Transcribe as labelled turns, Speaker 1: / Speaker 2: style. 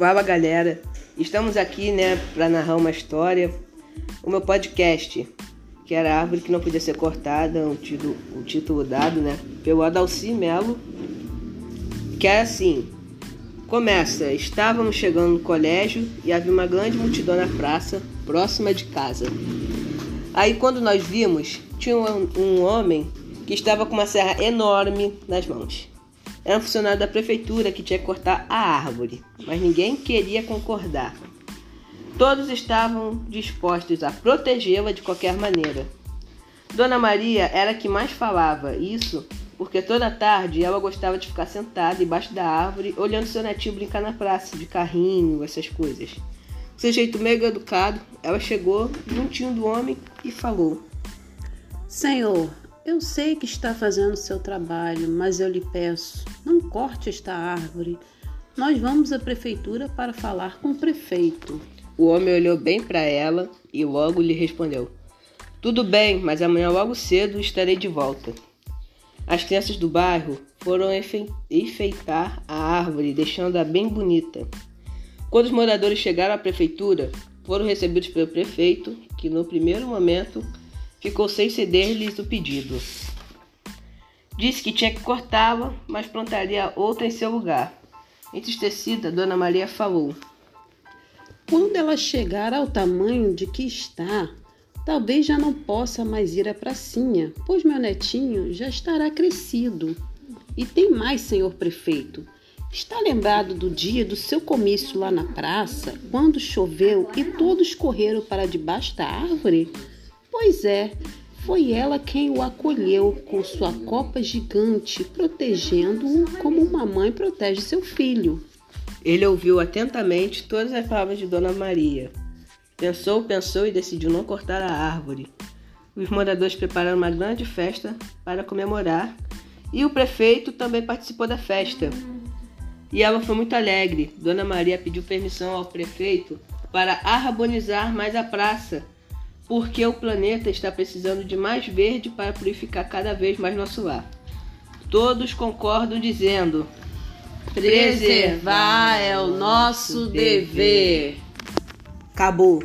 Speaker 1: Fala galera, estamos aqui né para narrar uma história, o meu podcast, que era a árvore que não podia ser cortada, o título, o título dado né pelo Adalci Melo, que é assim: começa, estávamos chegando no colégio e havia uma grande multidão na praça, próxima de casa. Aí quando nós vimos, tinha um, um homem que estava com uma serra enorme nas mãos. Era um funcionário da prefeitura que tinha que cortar a árvore, mas ninguém queria concordar. Todos estavam dispostos a protegê-la de qualquer maneira. Dona Maria era a que mais falava, isso porque toda tarde ela gostava de ficar sentada embaixo da árvore, olhando seu netinho brincar na praça, de carrinho, essas coisas. Com seu jeito meio educado, ela chegou juntinho do homem e falou:
Speaker 2: Senhor, eu sei que está fazendo seu trabalho, mas eu lhe peço, não corte esta árvore. Nós vamos à prefeitura para falar com o prefeito.
Speaker 1: O homem olhou bem para ela e logo lhe respondeu: Tudo bem, mas amanhã logo cedo estarei de volta. As crianças do bairro foram enfeitar a árvore, deixando-a bem bonita. Quando os moradores chegaram à prefeitura, foram recebidos pelo prefeito, que no primeiro momento ficou sem ceder-lhes o pedido. Disse que tinha que cortá-la, mas plantaria outra em seu lugar. Entristecida, Dona Maria falou:
Speaker 2: Quando ela chegar ao tamanho de que está, talvez já não possa mais ir à pracinha, pois meu netinho já estará crescido. E tem mais, senhor prefeito. Está lembrado do dia do seu comício lá na praça, quando choveu e todos correram para debaixo da árvore? Pois é, foi ela quem o acolheu com sua copa gigante, protegendo-o como uma mãe protege seu filho.
Speaker 1: Ele ouviu atentamente todas as palavras de Dona Maria. Pensou, pensou e decidiu não cortar a árvore. Os moradores prepararam uma grande festa para comemorar e o prefeito também participou da festa. E ela foi muito alegre. Dona Maria pediu permissão ao prefeito para arbonizar mais a praça porque o planeta está precisando de mais verde para purificar cada vez mais nosso lar. Todos concordam dizendo:
Speaker 2: preservar é o nosso dever.
Speaker 1: Acabou.